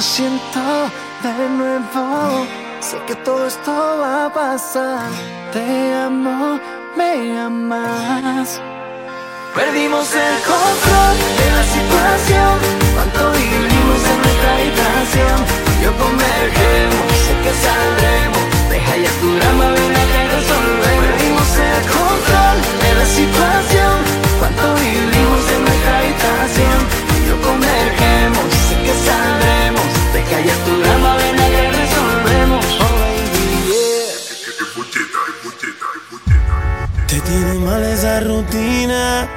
Lo siento de nuevo, sé que todo esto va a pasar. Te amo, me amas. Perdimos el control de la situación, cuánto vivimos en nuestra habitación. Yo convergemos, sé que saldremos, deja ya tu drama, ven a que resolvemos. Perdimos el control de la situación, cuánto vivimos en nuestra habitación. Yo convergemos que saldremos. Te callas tu drama, ven acá y resolvemos. Te tiene mal esa rutina.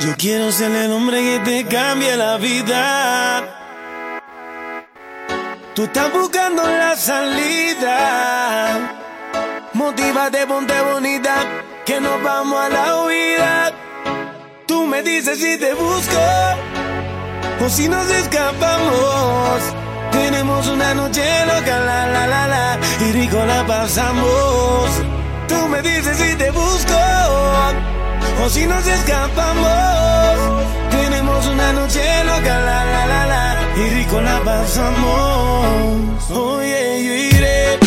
Yo quiero ser el hombre que te cambie la vida. Tú estás buscando la salida. Motívate, ponte bonita, que nos vamos a la huida. Tú me dices si te busco o si nos escapamos. Tenemos una noche loca, la la la la, y rico la pasamos. Tú me dices si te busco, o si nos escapamos. Tenemos una noche loca, la la la la, y rico la pasamos. Oye, yo iré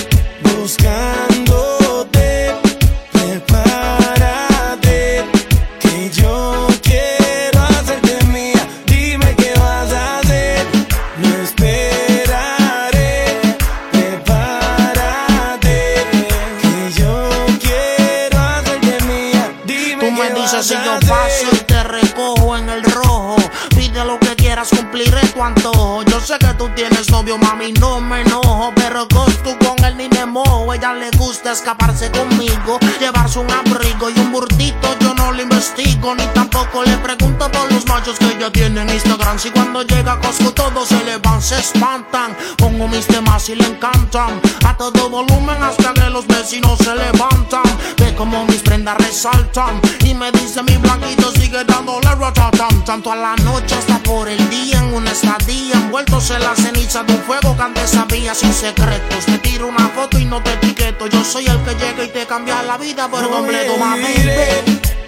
buscando. Yo sé que tú tienes novio, mami, no me enojo. Pero con tú con él ni me mojo. Ella le gusta escaparse conmigo, llevarse un abrigo y un burtito ni tampoco le pregunto por los machos que ya tienen Instagram. Si cuando llega Costco todos se le van, se espantan. Pongo mis temas y le encantan. A todo volumen hasta que los vecinos se levantan. Ve como mis prendas resaltan. Y me dice mi blanquito sigue dándole ratatán. Tanto a la noche hasta por el día en una estadía. Envueltos en la ceniza de un fuego que antes sabía sin secretos. Te tiro una foto y no te etiqueto. Yo soy el que llega y te cambia la vida por completo, mami.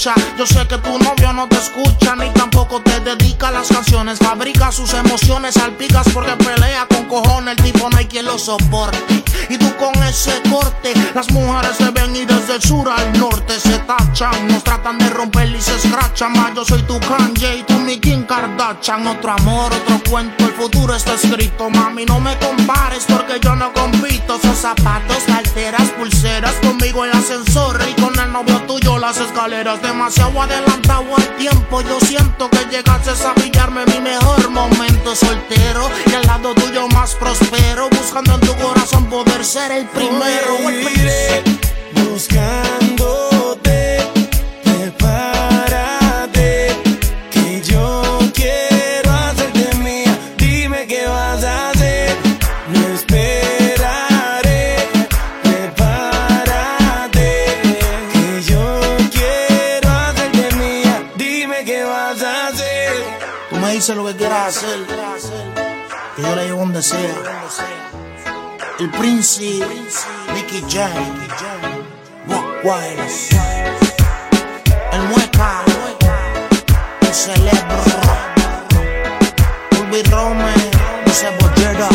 Yo sé que tu novio no te escucha ni tampoco te dedica las canciones. Fabrica sus emociones, salpicas porque pelea con cojones. El tipo no hay quien lo soporte. Y tú con ese corte, las mujeres se ven y desde el sur al norte se tachan. Nos tratan de romper y se escrachan. Más yo soy tu Kanye y tú mi Kim Kardashian. Otro amor, otro cuento, el futuro está escrito. Mami, no me compares porque yo no compito. Son zapatos, carteras, pulseras conmigo el ascensor y novio tuyo las escaleras. Demasiado adelantado al tiempo. Yo siento que llegaste a pillarme mi mejor momento soltero. Y al lado tuyo más prospero. Buscando en tu corazón poder ser el primero. Buscando lo que quieras hacer, que yo le llevo donde sea. El príncipe, Nicky Jam, Walk el mueca, el celebro, Ulvi Rome, ese bollero,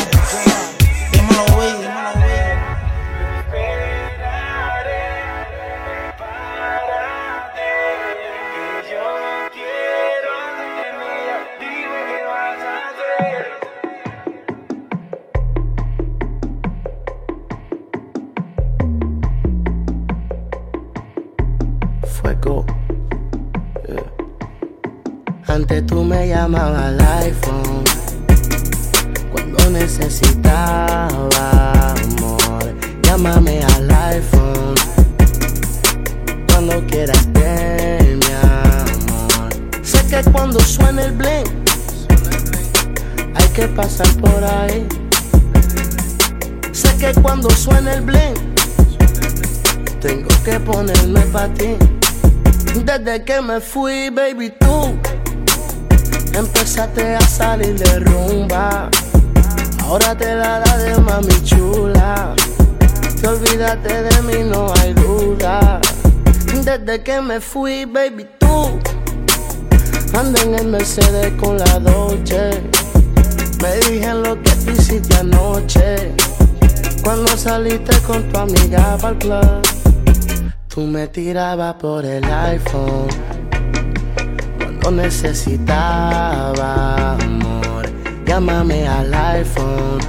Antes tú me llamabas al iPhone cuando necesitaba amor. Llámame al iPhone cuando quieras ver mi amor. Sé que cuando suena el bling hay que pasar por ahí. Sé que cuando suena el bling tengo que ponerme para ti. Desde que me fui, baby, tú Empezaste a salir de rumba. Ahora te la da de mami chula. Te olvidaste de mí, no hay duda. Desde que me fui, baby, tú anda en el Mercedes con la Dolce. Me dije lo que hiciste anoche. Cuando saliste con tu amiga para el club, tú me tirabas por el iPhone necesitaba amor. Llámame al iPhone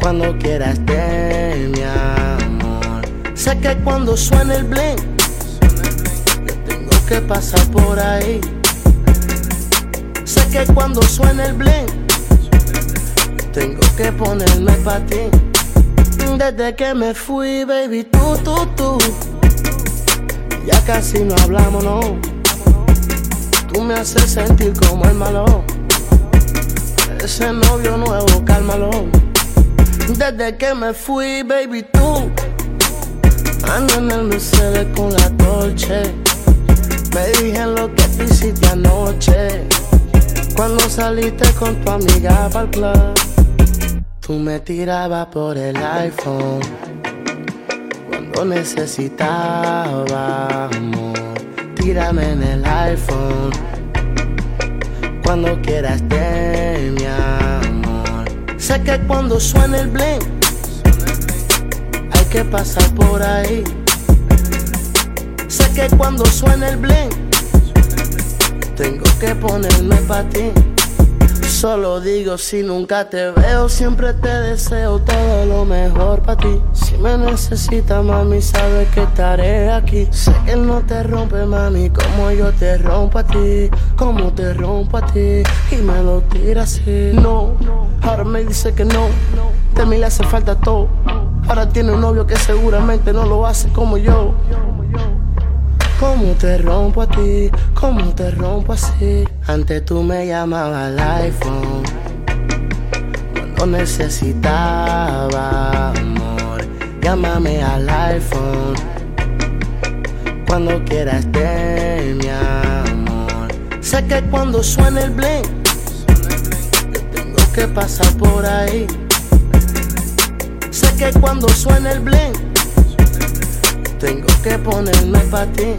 cuando quieras de mi amor. Sé que cuando suene el bling, tengo que pasar por ahí. Sé que cuando suene el bling, tengo que ponerme para ti. Desde que me fui, baby, tú, tú, tú. Ya casi no hablamos, no Tú me haces sentir como el malo. Ese novio nuevo, cálmalo. Desde que me fui, baby, tú ando en el Mercedes con la torche. Me dije lo que te hiciste anoche. Cuando saliste con tu amiga para el club, tú me tirabas por el iPhone. Cuando necesitaba amor tírame en el iPhone. Cuando quieras de mi amor. Sé que cuando suene el bling, hay que pasar por ahí. Sé que cuando suene el bling, tengo que ponerme para ti. Solo digo si nunca te veo, siempre te deseo todo lo mejor para ti. Si me necesitas, mami, sabes que estaré aquí. Sé que no te rompe, mami, como yo te rompo a ti. Como te rompo a ti. Y me lo tira así. No, ahora me dice que no. De mí le hace falta todo. Ahora tiene un novio que seguramente no lo hace como yo. Como te rompo a ti, como te rompo así. Antes tú me llamabas al iPhone. Cuando necesitaba amor, llámame al iPhone. Cuando quieras de mi amor. Sé que cuando suena el bling, tengo que pasar por ahí. Sé que cuando suena el bling tengo que ponerme pa' ti.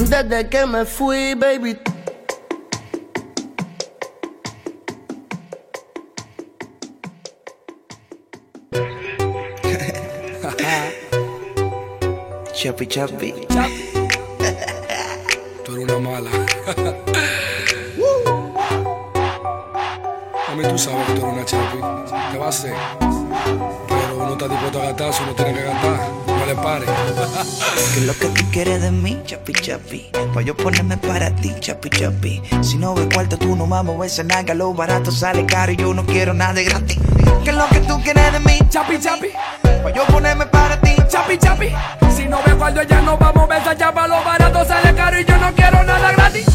Desde que me fui, baby. chapi chapi. Tú eres una mala. A mí tú sabes que tú eres una chapi. ¿Qué va a hacer? Está dispuesto a gastar, si uno tiene que gastar no le pare. ¿Qué es lo que tú quieres de mí, chapi chapi? Pa' yo ponerme para ti, chapi chapi. Si no ve cuarto, tú no mames ese naga, lo barato sale caro y yo no quiero nada de gratis. ¿Qué es lo que tú quieres de mí, chapi chapi? Pa' yo ponerme para ti, chapi chapi. Si no ve cuarto, ya no vamos a esa chapa, lo barato sale caro y yo no quiero nada gratis.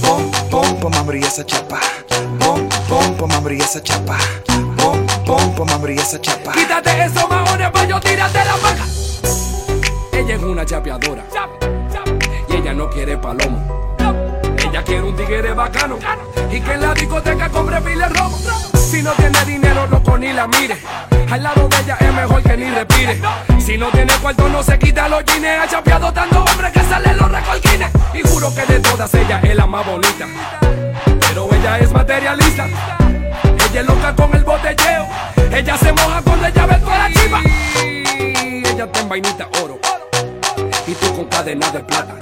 Pom, pom, pom, abrí esa chapa. Pom, pom, pom, abrí esa chapa. Pom, pom, esa chapa. Quítate esos maones pa' yo tirarte la vaca. Ella es una chapeadora. Y ella no quiere palomo. Ella quiere un tigre bacano. Y que en la discoteca compre pile romo. Si no tiene dinero, loco, ni la mire. Al lado de ella es mejor que ni respire. Si no tiene cuarto, no se quita los jeans. Ha chapeado tanto hombre que salen los recolquines. Y juro que de todas ella es la más bonita. Pero ella es materialista. Ella loca con el botelleo. Ella se moja cuando ella ve toda la chiva. Ella en vainita oro y tú con cadena de plata.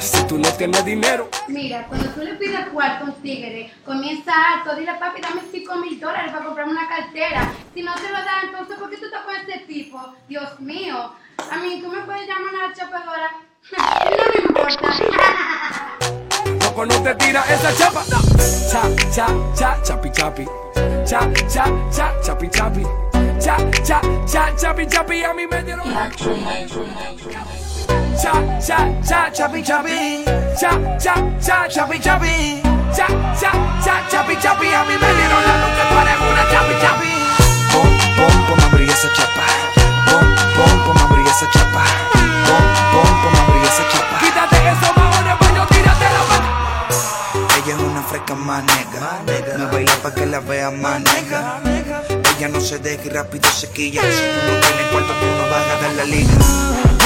Si tú no tienes dinero. Mira, cuando tú le pides cuarto a tigre, comienza alto, dile papi, dame 5 mil dólares para comprarme una cartera. Si no te lo da, entonces, ¿por qué tú estás con ese tipo? Dios mío. A mí, tú me puedes llamar a la chapadora. no me importa. Loco, no te tira esa chapa. Cha, cha, cha, chapi, chapi. Cha, cha, cha, chapi, chapi. Cha, cha, cha, chapi, chapi. A mí me dieron. Cha, cha, cha, chapi, chapi. Cha, cha, cha, chapi, chapi. Cha, cha, cha, chapi, chapi. A mí me dieron la luz que tú eres una chapi, chapi. Pom, pom, pom, abrí esa chapa. Pom, pom, pom, abrí esa chapa. Pom, pom, pom, abrí esa chapa. Quítate esos fresca. Me baila pa' que la vea más negra. Ella no se deja y rápido se quilla. Si tú no tienes cuarto, tú no vas a ganar la liga.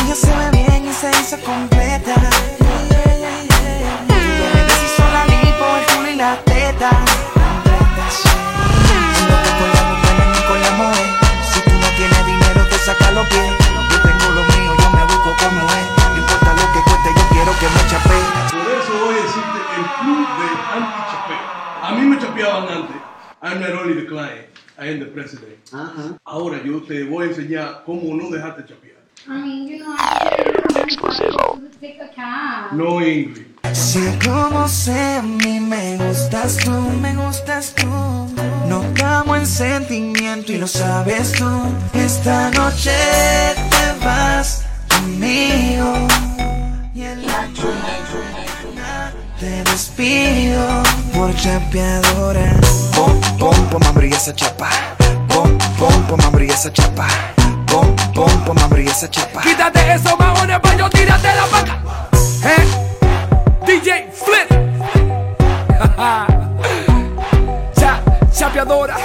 Ella se ve bien y se hizo completa. Le deshizo la lipo, el culo y la teta. Sí. No te con la mujer ni con la mujer. Si tú no tienes dinero, te saca los pies. Yo tengo lo mío, yo me busco como es. Chapeaban antes. I'm not only the client, I am the president. Ahora yo te voy a enseñar cómo no dejarte chapear. I mean, you know, cab. No English. Sé cómo sé, a mí me gustas tú, me gustas tú. No estamos en sentimiento y lo sabes tú. Esta noche te vas conmigo. Y en la te despido por chapeadora. Pom, pom, pom, abrí esa chapa. Pom, pom, pom, abrí esa chapa. Pom, pom, pom, abrí esa chapa. Quítate esos maones pa' yo tírate la vaca. ¿Eh? DJ Flip. cha, chapeadora.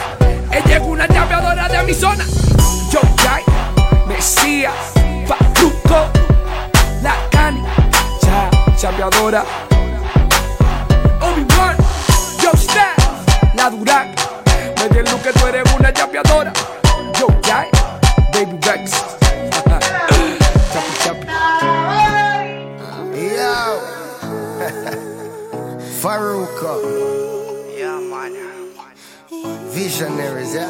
Ella es una chapeadora de mi zona. Yo, Jai, Mesías, Patuco, La Cani. Cha, chapeadora. Obi-Wan, Yo, Star, La Durac. Me di el look que tú eres una chapeadora. Yo, Jai, Baby Rex. chapi, chapi. Yo, Faruka. Yeah, man. Visionaries, yeah.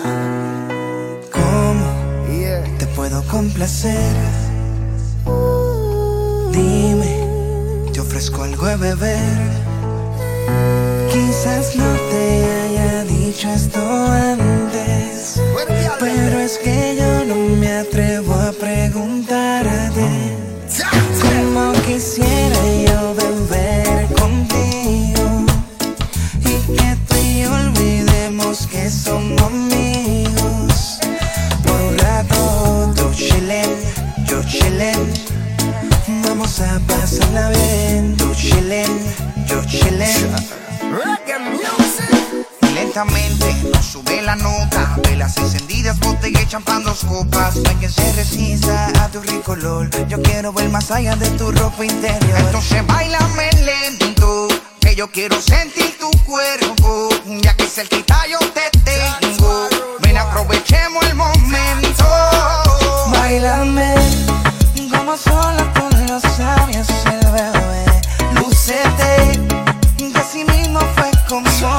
¿Cómo Yeah. te puedo complacer? Dime, te ofrezco algo de beber. Quizás no te haya dicho esto antes, pero es que yo no me atrevo a preguntarte. Como quisiera yo beber contigo y que tú y yo olvidemos que somos amigos. Vamos a pasarla bien. Tú chillen, yo chillen. Lentamente nos sube la nota Velas encendidas, botella y champán, dos copas No hay que se resista a tu rico olor. Yo quiero ver más allá de tu ropa interior. Entonces bailame lento Que yo quiero sentir tu cuerpo Ya que cerquita yo te tengo Ven aprovechemos el momento Bailame como sola con los sabios el bebé. Lúcete, que así mismo fue como yo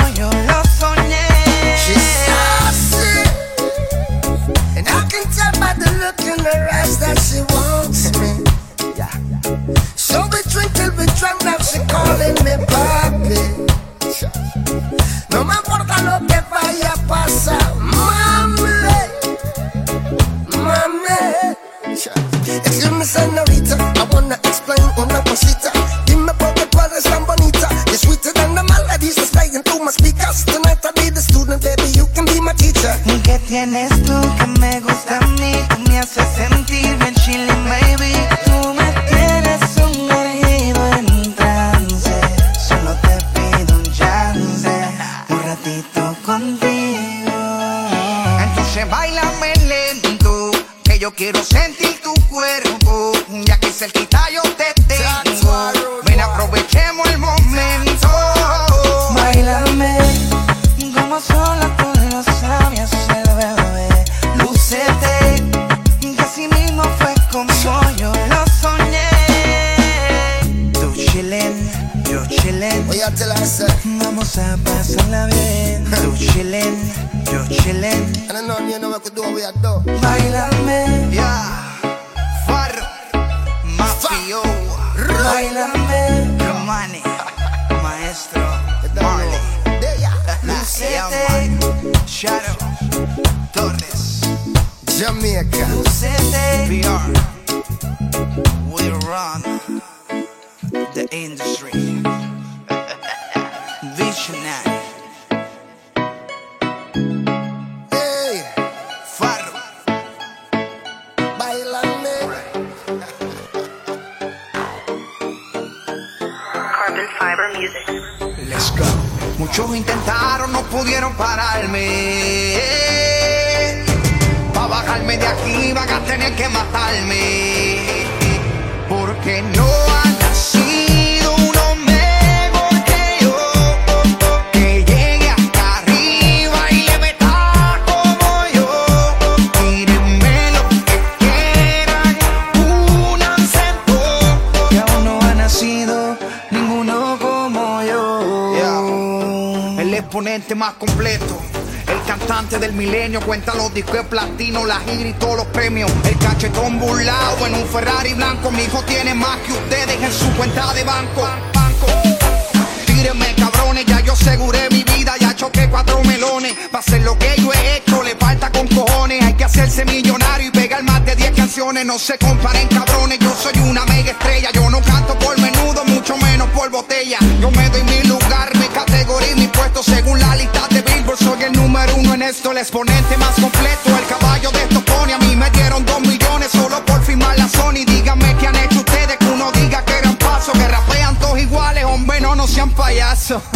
de 10 canciones. No se comparen cabrones, yo soy una mega estrella. Yo no canto por menudo, mucho menos por botella. Yo me doy mi lugar, mi categoría y mi puesto según la lista de Billboard. Soy el número uno en esto, el exponente más completo. El caballo de estos pone a mí me dieron dos millones solo por firmar la Sony. Díganme qué han hecho ustedes que uno diga que eran pasos, que rapean todos iguales, hombre, no, no sean payasos.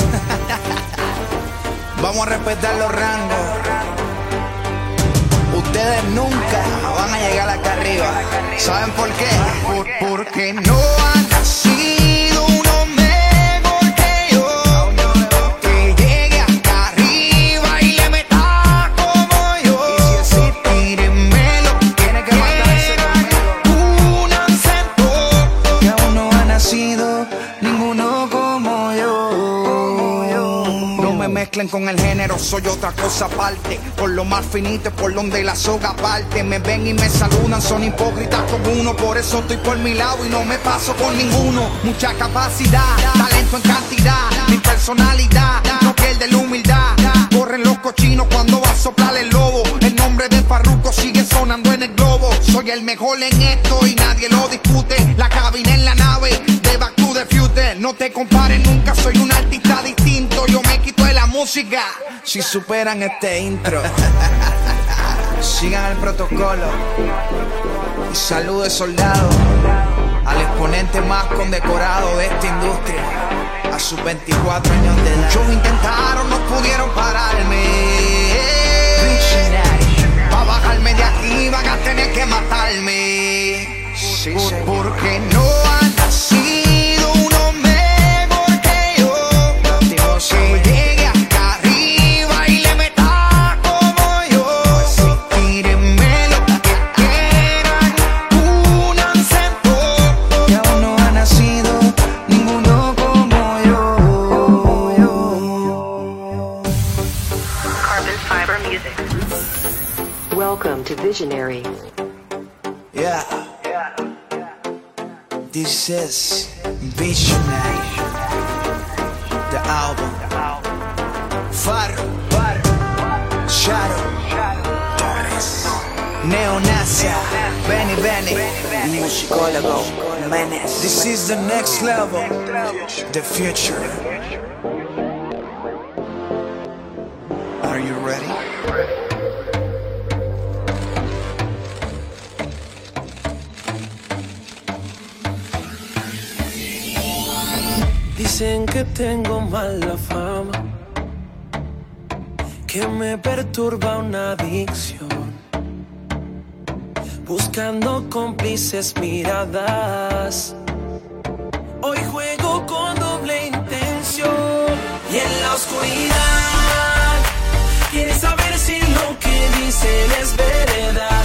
Vamos a respetar los rangos. Nunca van a llegar acá arriba. ¿Saben por qué? Por- porque no han nacido con el género, soy otra cosa aparte. Por lo más finito, por donde la soga parte. Me ven y me saludan, son hipócritas como uno. Por eso estoy por mi lado y no me paso con ninguno. Mucha capacidad, talento en cantidad. Mi personalidad no pierde la humildad. Corren los cochinos cuando va a soplar el lobo. El nombre de Farruko sigue sonando en el globo. Soy el mejor en esto y nadie lo discute. La cabina en la nave de Back to the Future. No te compares nunca, soy un si superan este intro. Sigan el protocolo. Y salude soldado al exponente más condecorado de esta industria. A sus 24 años de edad. Muchos intentaron, no pudieron pararme. Pa' bajarme de aquí van a tener que matarme. Sí. Porque no han nacido This is Visionary. The album. Faro. Shadow. Torres. Neonasia. Benny Benny. Musicólogo. Menes. This is the next level. The future. Que tengo mala fama, que me perturba una adicción. Buscando cómplices miradas. Hoy juego con doble intención. Y en la oscuridad, quieres saber si lo que dicen es verdad.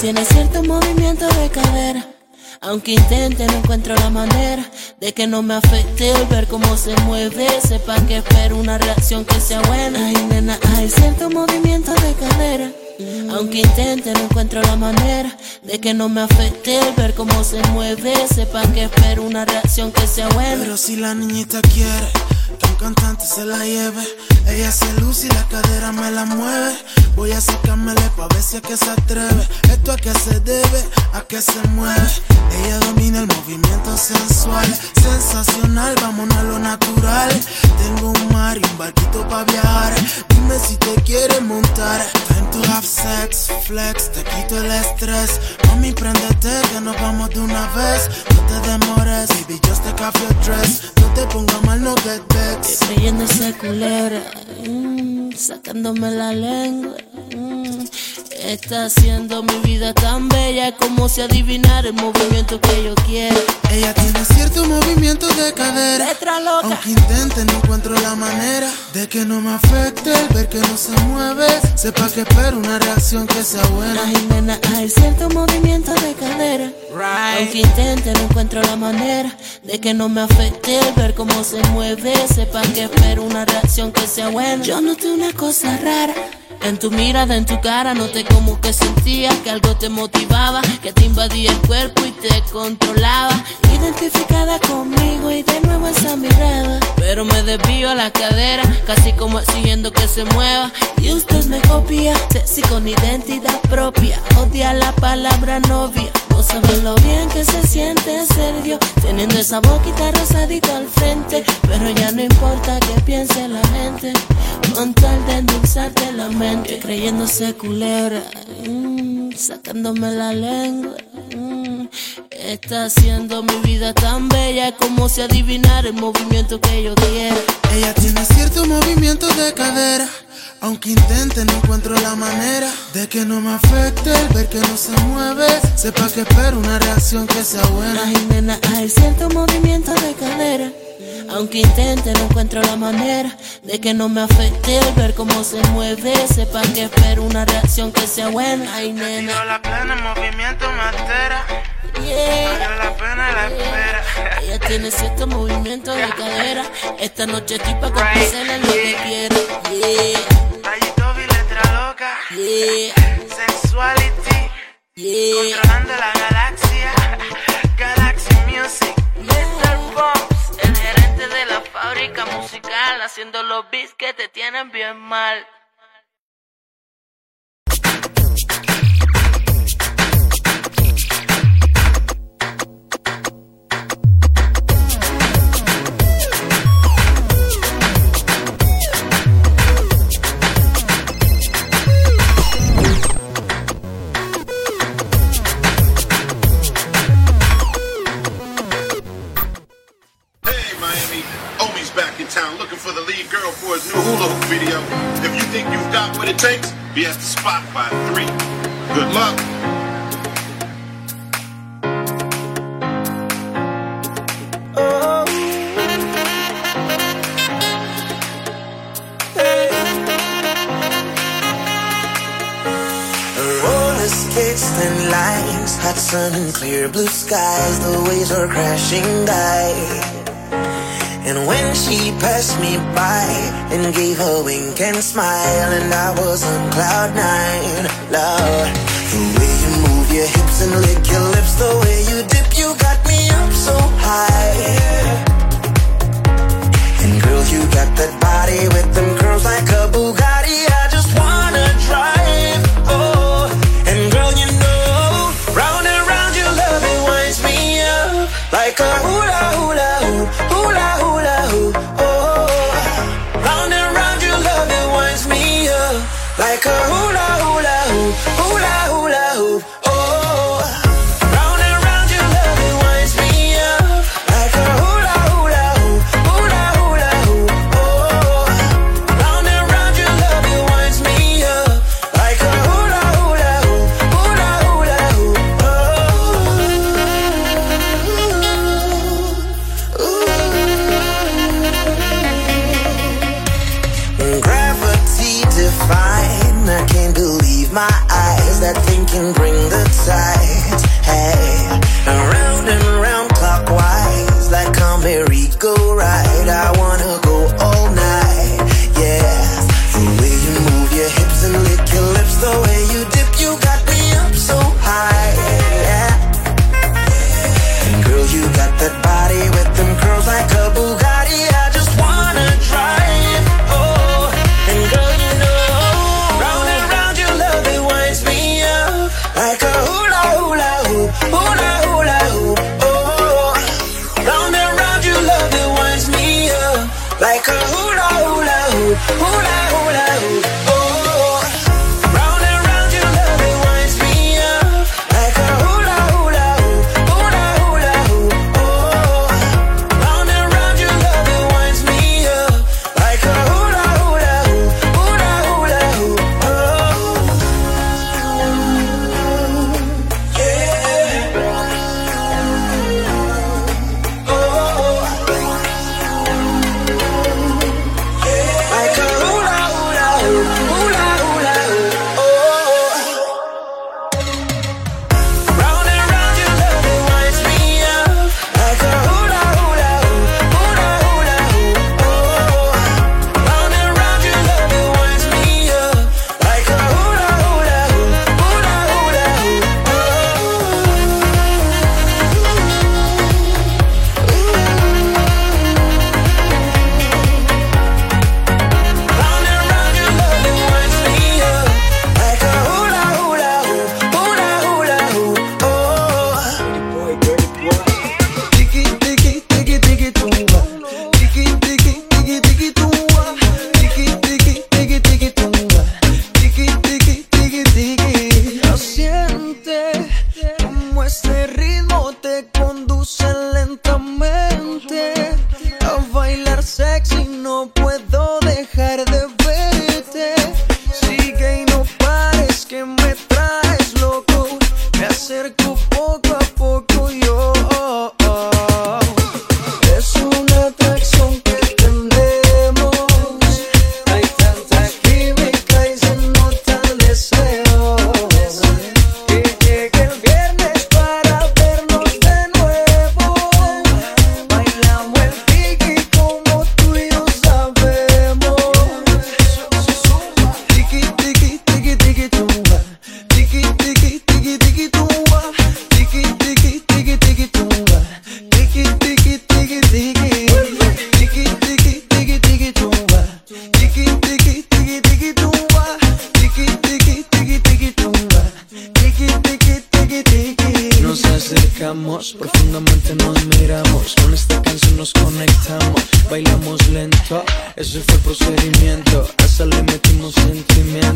Tiene cierto movimiento de cadera. Aunque intente, no encuentro la manera de que no me afecte el ver cómo se mueve. Sepa que espero una reacción que sea buena. Ay, nena, hay cierto movimiento de cadera. Aunque intente, no encuentro la manera de que no me afecte el ver cómo se mueve. Sepa que espero una reacción que sea buena. Pero si la niñita quiere cantante se la lleve, ella se luce y la cadera me la mueve. Voy a sacármele pa' ver si es que se atreve. Esto a qué se debe, a qué se mueve. Ella domina el movimiento sensual, sensacional, vámonos a lo natural. Tengo un mar y un barquito pa' viajar. Dime si te quieres montar. Time to have sex, flex, te quito el estrés. Mami, préndete que nos vamos de una vez. No te demores, baby, just take off your dress. No te pongas mal, no get vexed. Creyendo esa culebra, mm, sacándome la lengua. mm. Está haciendo mi vida tan bella como si adivinara el movimiento que yo quiero. Ella tiene cierto movimiento de cadera. Letra loca. Aunque intente, no encuentro la manera de que no me afecte el ver que no se mueve. Sepa que espero una reacción que sea buena. Ay, nena, hay cierto movimiento de cadera. Aunque intente, no encuentro la manera de que no me afecte el ver cómo se mueve. Sepa que espero una reacción que sea buena. Yo noté una cosa rara. En tu mirada, en tu cara, noté como que sentía que algo te motivaba, que te invadía el cuerpo y te controlaba. Identificada conmigo y de nuevo esa mirada. Pero me desvío a la cadera, casi como exigiendo que se mueva. Y usted me copia, sexy con identidad propia. Odia la palabra novia. No saben lo bien que se siente ser Dios, teniendo esa boquita rosadita al frente. Pero ya no importa que piense la gente, con tal de endulzarte la mente. Creyéndose culebra, mm, sacándome la lengua. mm. Está haciendo mi vida tan bella como si adivinara el movimiento que yo quiero. Ella tiene cierto movimiento de cadera. Aunque intente, no encuentro la manera de que no me afecte el ver que no se mueve. Sepa que espero una reacción que sea buena. Ay, nena, hay cierto movimiento de cadera. Aunque intente, no encuentro la manera de que no me afecte el ver cómo se mueve. Sepa que espero una reacción que sea buena. Ay, nena. La plena, el movimiento me altera. Yeah. La pena la espera. Ella tiene cierto movimiento de cadera. Esta noche estoy pa' complacerle lo que quiera. Yeah. Rayito y letra loca. Yeah. Sexuality. Yeah. Controlando la galaxia. Galaxy Music. Mr. Gerente de la fábrica musical, haciendo los beats que te tienen bien mal. Town looking for the lead girl for his new hula hoop video. If you think you've got what it takes, be at the spot by three. Good luck. Skates and lines, hot sun and clear blue skies. The waves are crashing by. And when she passed me by and gave her wink and smile, and I was on cloud nine, love. The way you move your hips and lick your lips, the way you dip, you got me up so high. And girl, you got that body with them curls like a balloon.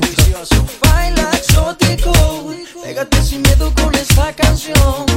vicioso. Baila exótico, pégate sin miedo con esta canción.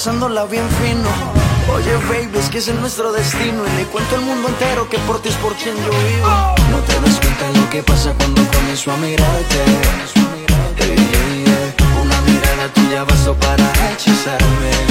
pasándola bien fino. Oye, baby, es que ese es nuestro destino. Y le cuento al mundo entero que por ti es por quien yo vivo. No te das cuenta lo que pasa cuando comienzo a mirarte. Hey, yeah, yeah. Una mirada tuya bastó para hechizarme.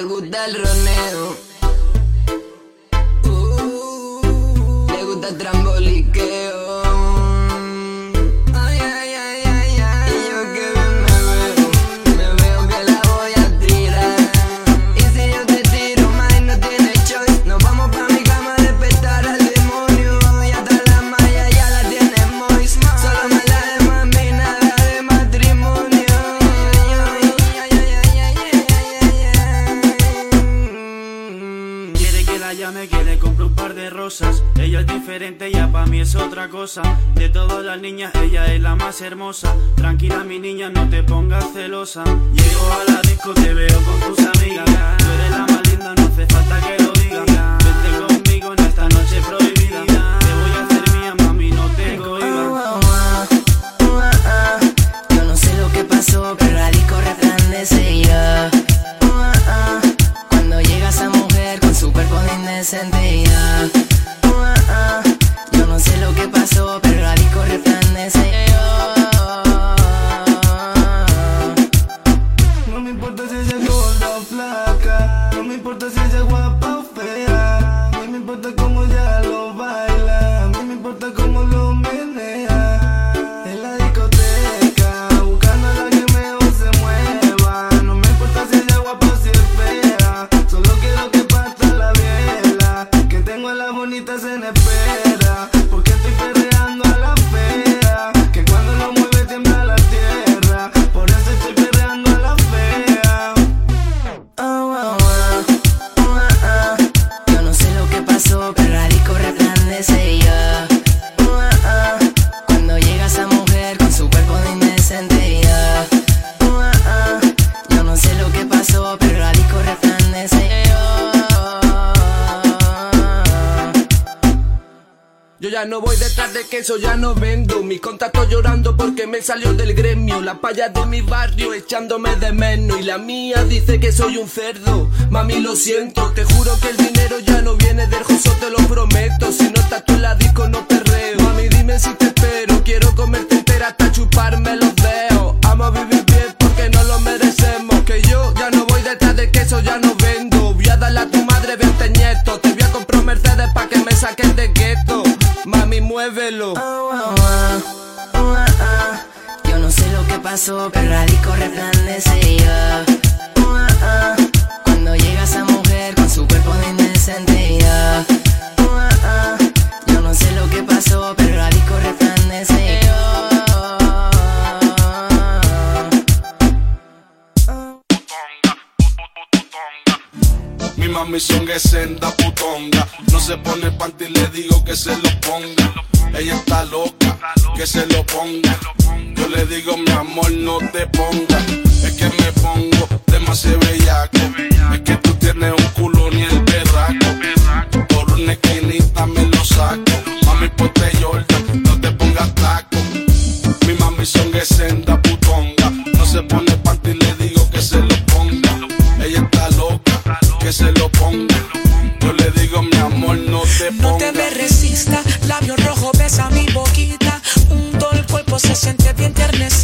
Le gusta el roneo. Cosa. De todas las niñas, ella es la más hermosa. Tranquila, mi niña, no te pongas celosa. Llego a la disco, te veo con tus amigas. Tú eres la más linda, no hace falta que lo digas. Vente conmigo en esta noche prohibida. Te voy a hacer mía, mami, no te cohibas. Yo no sé lo que pasó, pero la disco resplandece y yo. Ah. Cuando llega esa mujer con su cuerpo de indecente de queso, ya no vendo. Mi contacto llorando porque me salió del gremio. La paya de mi barrio echándome de menos. Y la mía dice que soy un cerdo. Mami, lo siento, te juro que el dinero ya no viene del joso, te lo prometo. Si no estás tú en la disco, no perreo. Mami, dime si te espero. Quiero comerte entera hasta chuparme los dedos. Amo vivir bien porque no lo merecemos. Que yo ya no voy detrás de queso, ya no vendo. Voy a darle a tu madre 20 nietos. Te voy muévelo. Oh, oh, oh. Yo no sé lo que pasó, pero la disco resplandece yo. Cuando llega esa mujer con su cuerpo de indecente yo. Yo no sé lo que pasó, pero la disco resplandece yo. Mami son senda putonga. No se pone panty y le digo que se lo ponga. Ella está loca, que se lo ponga. Yo le digo, mi amor, no te ponga. Es que me pongo demasiado bellaco. Es que tú tienes un culo ni el berraco. Por una esquinita me lo saco. Mami, ponte Jordan, no te pongas taco. Mi mami son senda se lo ponga. Yo le digo, mi amor, no te No ponga. te me resista, labio rojo besa mi boquita. Junto el cuerpo se siente bien tiernecita.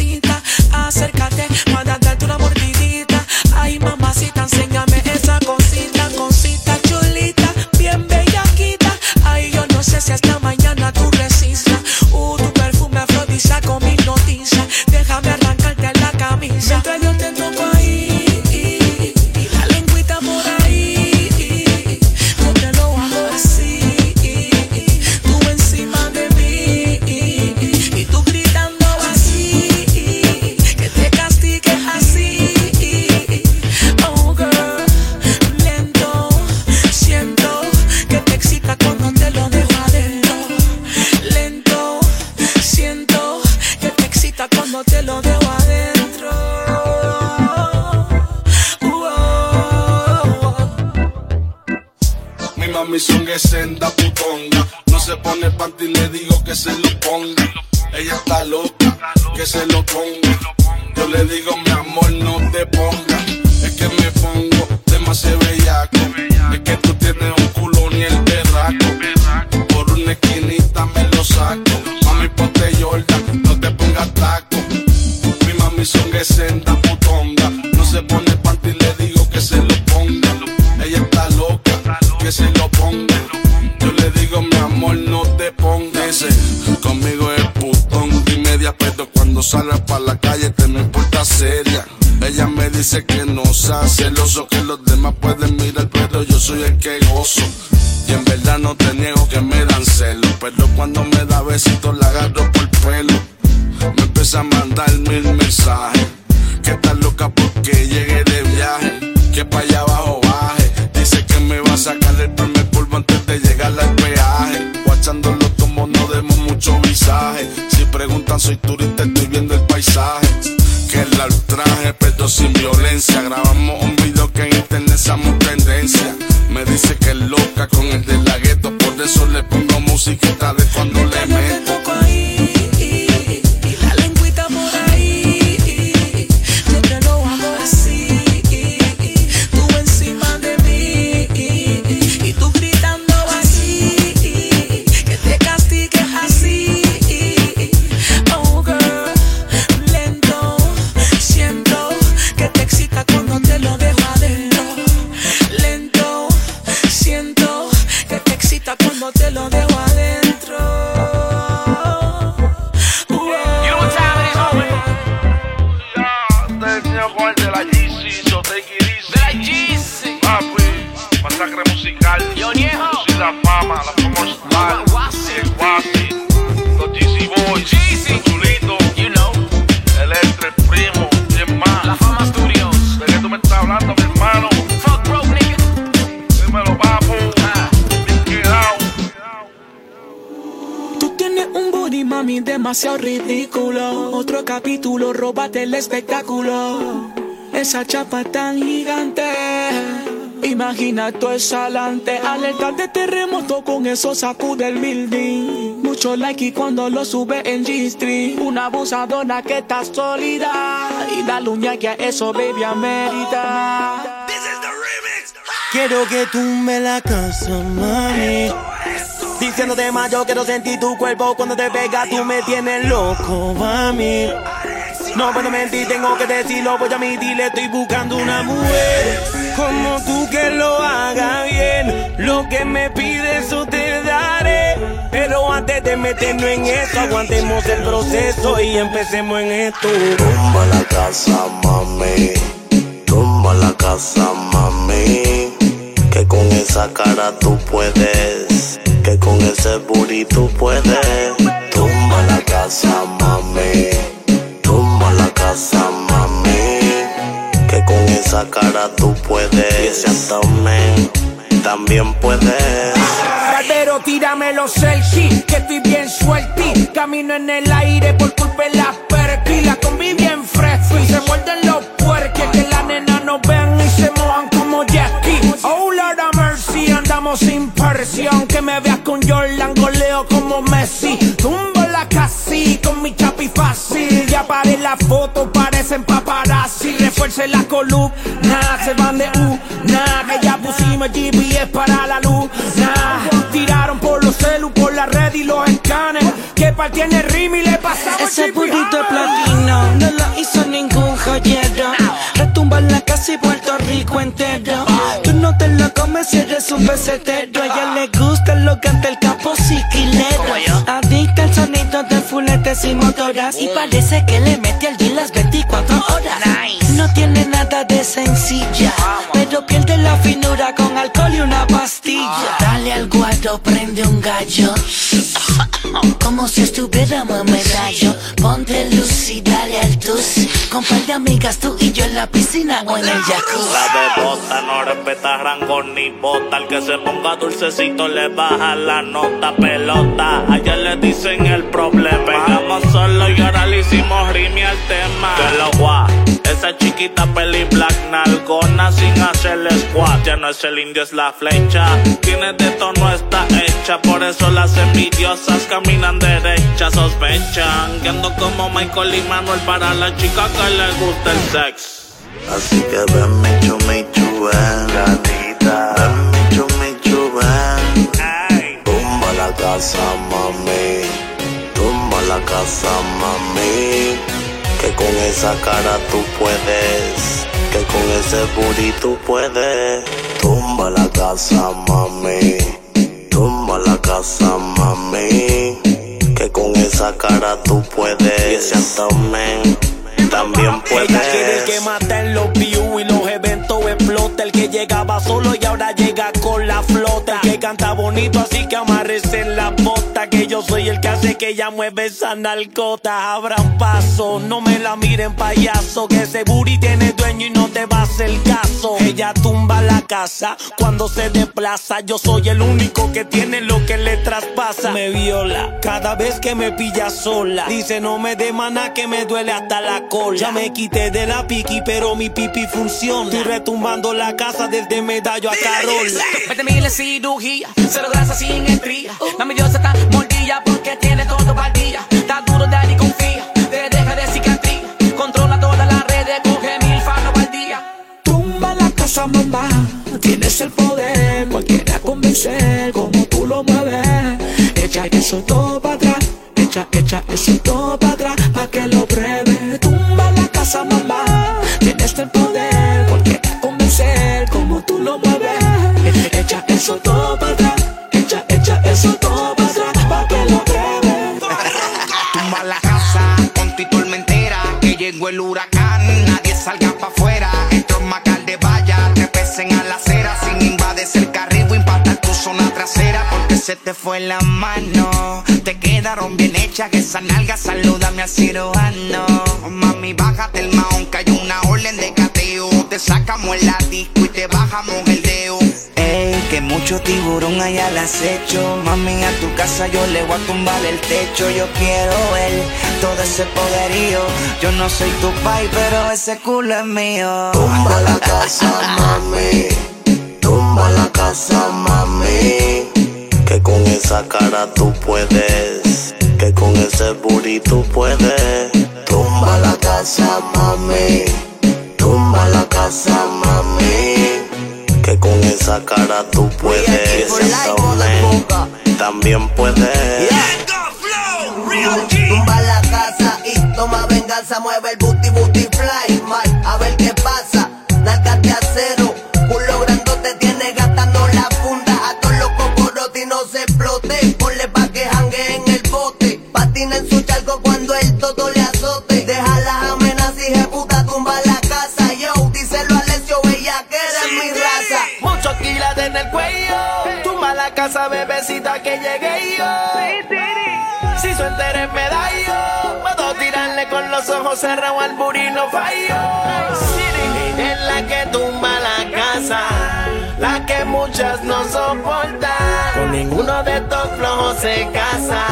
Mami son que senda putonga. No se pone panty, le digo que se lo ponga. Ella está loca, que se lo ponga. Yo le digo, mi amor, no te ponga. Es que me pongo demasiado bellaco. Es que tú tienes un culo ni el berraco. Por una esquinita me lo saco. Mami, ponte Jordan, no te pongas taco. Mi mami son que senda putonga. No se pone conmigo es putón y media, pero cuando salga para la calle te me porta seria. Ella me dice que no sea celoso, que los demás pueden mirar, pero yo soy el que gozo. Y en verdad no te niego que me dan celos, pero cuando me da besitos la agarro por pelo. Me empieza a mandar mil mensajes, Esa chapa tan gigante. Imagina todo eso adelante. Alerta de terremoto con eso sacude el building. Mucho like y cuando lo sube en G-Street. Una abusadora que está sólida. Y la uña que a eso, baby, amerita. Quiero que tumbe la casa, mami. Diciéndote más, yo quiero sentir tu cuerpo cuando te pega, tú me tienes loco, mami. No puedo mentir, tengo que decirlo, voy a admitirle, estoy buscando una mujer como tú que lo haga bien. Lo que me pides, eso te daré. Pero antes de meternos en esto, aguantemos el proceso y empecemos en esto. Tumba la casa, mami. Tumba la casa, mami. Que con esa cara tú puedes. Que con ese tú puedes. Tumba la casa, mami. Casa, mami. Que con esa cara tú puedes. Y ese abdomen también puedes. Barbero, tírame los selfies, que estoy bien suelti. Camino en el aire por culpa de las perky. La combi bien fresco y se muerden los puerques. Que la nena no vean y se mojan como Jackie. Oh, Lord of mercy, andamos sin presión. Que me veas con Jordan, goleo como Messi. Ya paré la foto, parecen paparazzi. Refuerce la columna, se van de una. Que ya pusimos GPS para la luz. Tiraron por los celu, por la red y los escanes. Que tiene rim y le pasamos Ese burrito platino no lo hizo ningún joyero. Retumba en la casa y Puerto Rico entero. Tú no te lo comes si eres un pesetero. A ella le gusta lo que ante el capo siquilero. Motoras. Y parece que le mete al día las 24 horas. No tiene nada de sencilla. Pero pierde la finura con alcohol y una pastilla. Dale al guato, prende un gallo. Como si estuviéramos en medallo. Ponte luz y dale al tus. Con par de amigas tú y yo en la piscina o en el jacuzzi. La bebota no respeta rango ni bota. Al que se ponga dulcecito le baja la nota pelota. Ayer le dicen el problema. Pegamos solo y ahora le hicimos rimi al tema. Que lo Está chiquita, peli black, nalgona sin hacerle squat. Ya no es el indio, es la flecha. Tiene de tono, está hecha. Por eso las envidiosas caminan derecha. Sospechan que ando como Michael y Manuel para la chica que le gusta el sex. Así que ven, Michu, ven, gatita. Ven, Michu, Michu, ven. Tumba la casa, mami. Tumba la casa, mami. Que con esa cara tú puedes. Que con ese booty tú puedes. Tumba la casa, mami. Tumba la casa, mami. Que con esa cara tú puedes. Y ese abdomen también puedes. Ella quiere el que mata en los views y los eventos explota. El que llegaba solo y ahora llega con la flota. El que canta bonito, así que amarrese en la. Que yo soy el que hace que ella mueve esa narcota. Abran paso, no me la miren payaso. Que ese booty tiene dueño y no te va a hacer caso. Ella tumba la casa cuando se desplaza. Yo soy el único que tiene lo que le traspasa. Me viola cada vez que me pilla sola. Dice no me dé maná que me duele hasta la cola. Ya me quité de la piqui, pero mi pipi funciona. Estoy retumbando la casa desde medallo a Carola. 20 mil en cirugía, cero grasa sin estría. Mami diosa está porque tiene todo para día. Está duro, daddy, confía, te deja de cicatriz. Controla todas las redes, coge mil fanos al día. Tumba la casa, mamá. Tienes el poder, cualquiera convencer como tú lo mueves. Echa eso todo para atrás, echa, echa eso todo para atrás, el huracán, nadie salga pa' afuera. Un macal de valla, te pesen a la acera. Sin invades el carril o impactar tu zona trasera. Porque se te fue la mano. Te quedaron bien hechas, que esa nalga salúdame al cirujano. Mami, bájate el maón, que hay una orden de cateo. Te sacamos el disco y te bajamos el tiburón hay al acecho. Mami, a tu casa yo le voy a tumbar el techo. Yo quiero ver todo ese poderío. Yo no soy tu pai, pero ese culo es mío. Tumba la casa, mami. Tumba la casa, mami. Que con esa cara tú puedes. Que con ese booty tú puedes. Tumba la casa, mami. Tumba la casa, mami. Que con esa cara tú puedes. También puedes. Tumba la casa y toma venganza, mueve el booty booty fly, mal, a ver qué pasa, nalgas de acero, culo grandote tiene gastando la funda, a todos los cocorotes no se explote, ponle pa' que jangue en el bote, patina en su charco cuando el todo casa, bebecita, que llegué yo. Si su entera es medallo, puedo tirarle con los ojos cerrados al burino fallo. Es la que tumba la casa, la que muchas no soportan. Con ninguno de estos flojos se casa,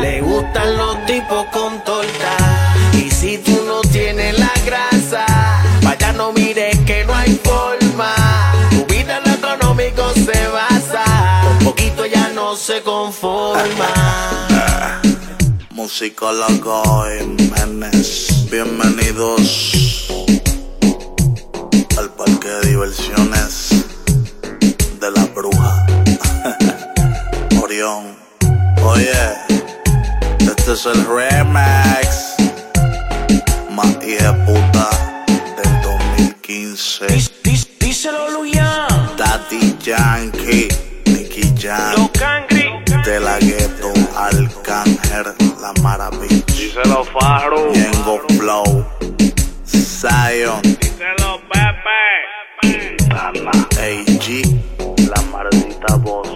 le gustan los tipos con torta. No se conforma. Musicólogo Jiménez. Bienvenidos al parque de diversiones de la bruja. Orión. Oye, este es el remix. Más hija puta del 2015. Díselo, Luyan. Daddy Yankee, Díselo, Farru. Yengo Flow, Zion, Díselo, Pepe. Tana, AG, la maldita voz.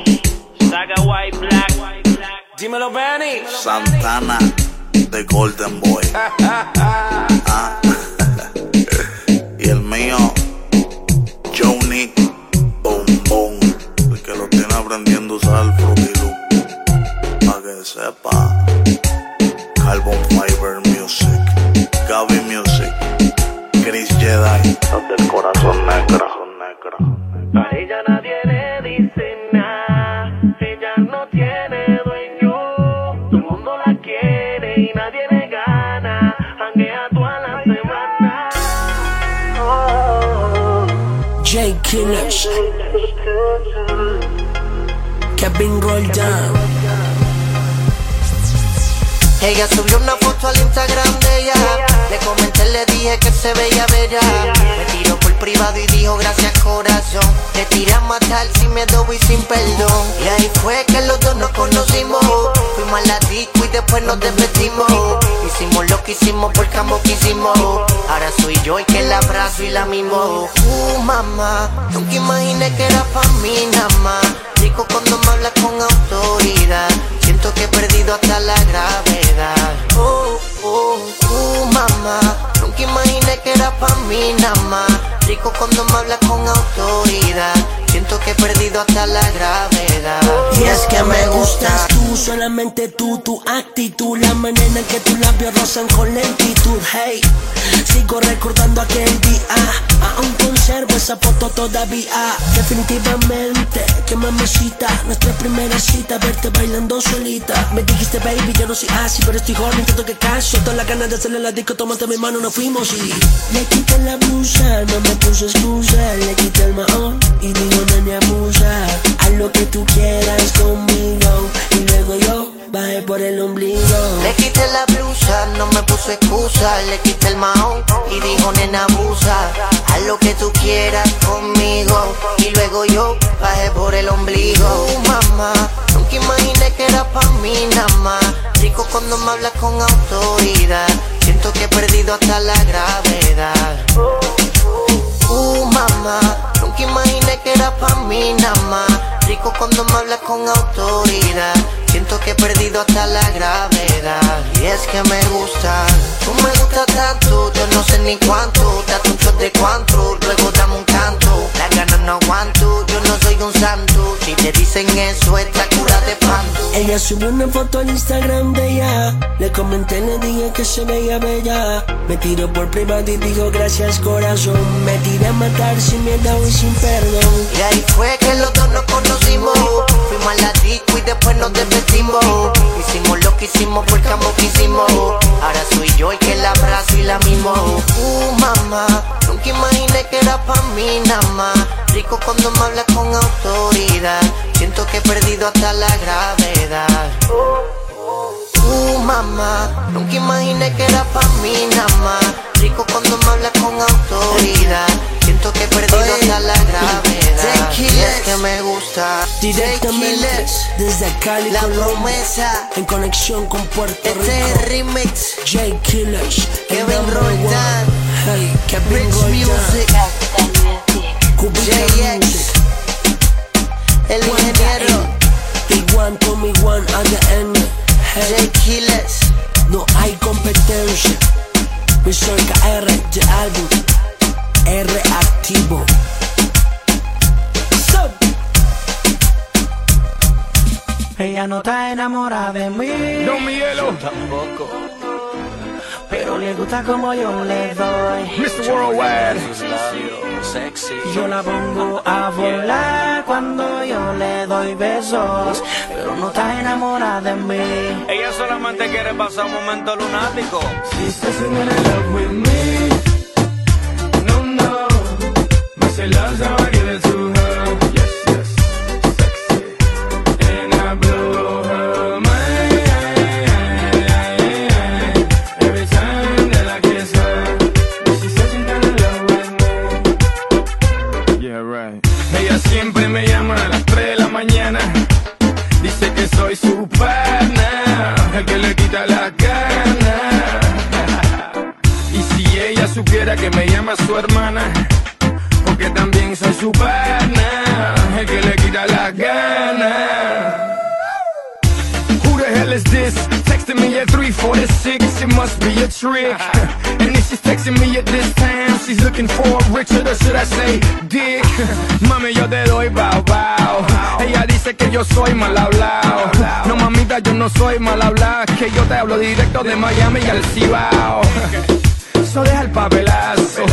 Saga White Black. Dímelo, Benny. Santana, The Golden Boy. Ah. y el mío, Johnny Boom, el que lo tiene aprendiendo a usar el. Pa' que sepa, Carbon Fiber Music, Gaby Music, Chris. Jedi, del corazón negro. A ella nadie le dice nada, ella no tiene dueño, todo el mundo la quiere y nadie le gana, hanguea toda la semana. Oh. J Killers. Kevin Roldan. Ella subió una foto al Instagram de ella. Le comenté, le dije que se veía bella. Me tiró por privado y dijo gracias corazón. Te tiré a matar sin miedo y sin perdón. Y ahí fue que los dos nos conocimos. Fuimos a la y después nos despedimos. Hicimos lo que hicimos porque ambos quisimos. Ahora soy yo el que la abrazo y la mimo. Uh, mamá, nunca imaginé que era pa' mí nada más. Rico cuando me hablas con autoridad. Siento que he perdido hasta la gravedad. Oh, oh, uh, mamá. Nunca imaginé que era pa' mí nada más. Rico cuando me hablas con autoridad. Siento que he perdido hasta la gravedad. Y es que me gustas tú, solamente tú, tu actitud, la manera en que tus labios rozan con lentitud. Hey, sigo recordando aquel día, aún conservo esa foto todavía. Definitivamente, que mamacita, nuestra primera cita, verte bailando solita. Me dijiste, baby, yo no soy así, pero estoy joven, tanto que caso. Todas las ganas de hacerle la disco, tomaste mi mano, nos fuimos y le quité la blusa, no me puse excusa, le quité el mahón y digo, no me abusa. Haz lo que tú quieras conmigo y luego yo bajé por el ombligo. Le quité la blusa, no me puso excusa. Le quité el mahón y dijo, nena, abusa. Haz lo que tú quieras conmigo. Y luego yo bajé por el ombligo. Uh, mamá, nunca imaginé que era pa' mí nada más. Rico cuando me hablas con autoridad. Siento que he perdido hasta la gravedad. Uh, mamá, nunca imaginé que era pa' mí nada más. Rico cuando me hablas con autoridad. Siento que he perdido hasta la gravedad. Y es que me gusta, tú me gustas tanto. Yo no sé ni cuánto, date un shot de cuánto. Luego dame un canto, no aguanto. Yo no soy un santo. Si te dicen eso, esta cura de panto. Ella subió una foto al Instagram de ella. Le comenté, le dije que se veía bella. Me tiró por privado y dijo gracias corazón. Me tiré a matar sin miedo y sin perdón. Y ahí fue que los dos nos conocimos. Fuimos a la disco y después nos despedimos. Hicimos lo que hicimos porque ambos quisimos. Ahora soy yo el que la abrazo y la mimo. Uh, mamá, nunca imaginé que era pa' mí nada más. Rico cuando me hablas con autoridad. Siento que he perdido hasta la gravedad. Uh, mamá, nunca imaginé que era pa' mí nada más. Rico cuando me hablas con autoridad. Siento que he perdido hasta la gravedad. Y es que me gusta. Directamente desde Cali, La Colombia, promesa. en conexión con Puerto Este Rico. es el remix. J Killers, Kevin Roldán. Hey, Kevin Rich. Music. JX. El ingeniero. Big One, Tommy One, at the end. Hey, J Killers. no hay competencia. Mi soy KR de álbum. R activo. Ella no está enamorada de mí. No, mi hielo. tampoco. Pero le gusta como yo le doy. Mr. Worldwide. Yo la pongo a volar cuando yo le doy besos. Pero no está enamorada de mí. Ella solamente quiere pasar un momento lunático. She's dancing in love with me. No, no. Me say love's que soy su partner, el que le quita la gana. Y si ella supiera que me llama su hermana, porque también soy su partner, el que le quita la gana. Who the hell is this? Texting me at 346, it must be a trick. And if she's texting me at this time, she's looking for Richard, or should I say Dick? Mami, yo te doy bow bow. Ella dice que yo soy mal hablado. No, mamita, yo no soy mal hablado. Que yo te hablo directo de Miami y al Cibao. Eso deja el papelazo.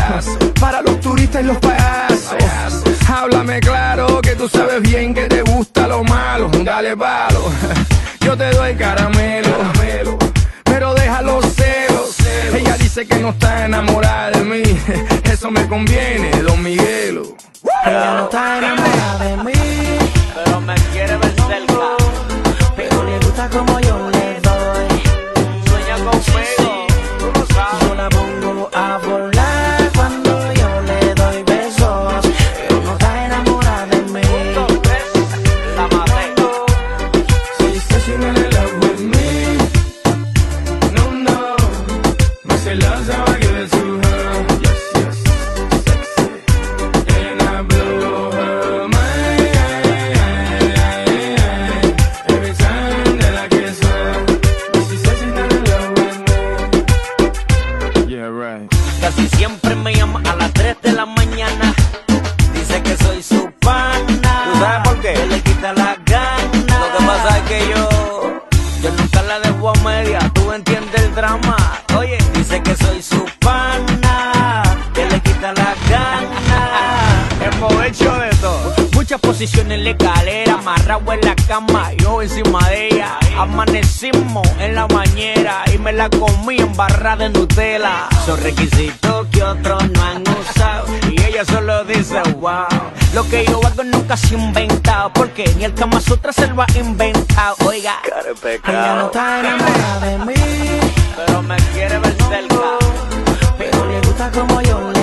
Para los turistas y los payasos. Háblame claro que tú sabes bien que te gusta lo malo. Dale palo. Yo te doy caramelo. Dice que no está enamorada de mí. Eso me conviene, don Miguelo. Ella no está enamorada de mí, Muchas posiciones en la escalera, amarrado en la cama, yo encima de ella. Amanecimos en la bañera y me la comí en barra de Nutella. Son requisitos que otros no han usado y ella solo dice wow. Lo que yo hago nunca se ha inventado porque ni el Kama Sutra se lo ha inventado. Oiga, Ella no está enamorada de mí, pero me quiere ver cerca. pero le gusta como yo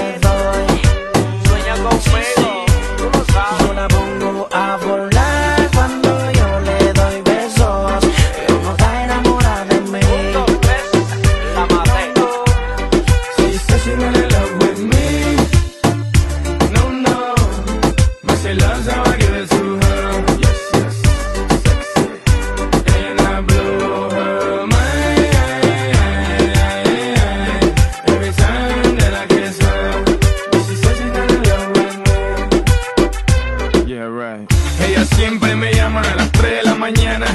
right. Ella siempre me llama a las 3 de la mañana.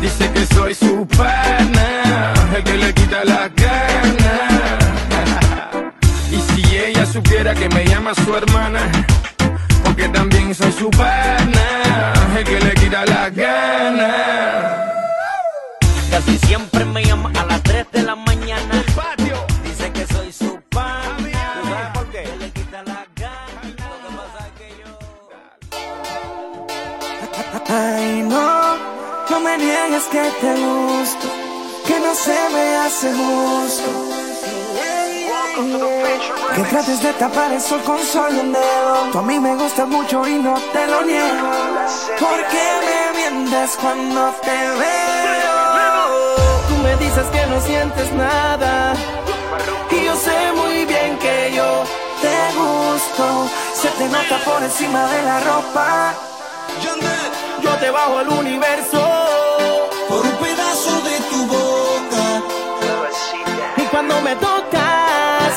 Dice que soy su pana, el que le quita las ganas. Y si ella supiera que me llama su hermana, porque también soy su pana, el que le quita las ganas. Casi siempre me llama a las no me niegues que te gusto, que no se me hace justo. Que trates de tapar el sol con solo un dedo. Tú a mí me gustas mucho y no te lo niego. Porque me mientes cuando te veo. Tú me dices que no sientes nada. Y yo sé muy bien que yo te gusto. Se te nota por encima de la ropa. Yo te bajo el universo me tocas